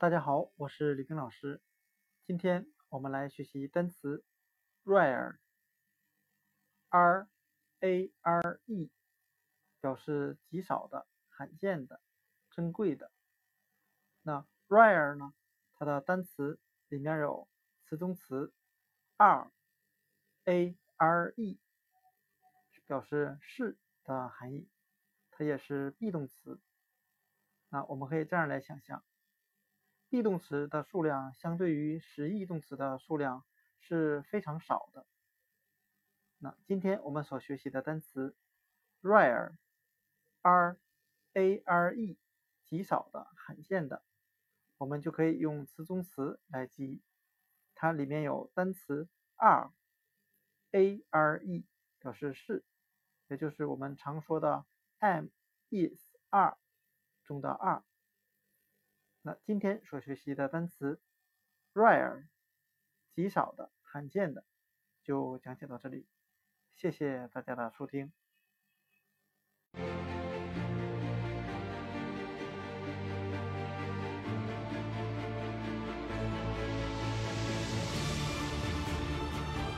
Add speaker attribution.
Speaker 1: 大家好，我是李冰老师。今天我们来学习单词 rare，r a r e，表示极少的、罕见的、珍贵的。那 rare 呢？它的单词里面有词中词 r a r e，表示是的含义，它也是 be 动词。那我们可以这样来想象。Be 动词的数量相对于实义动词的数量是非常少的。那今天我们所学习的单词 rare，r a r e，极少的、罕见的，我们就可以用词中词来记忆。它里面有单词 are a r e，表示是，也就是我们常说的 am is are 中的 are。那今天所学习的单词 rare，极少的、罕见的，就讲解到这里。谢谢大家的收听。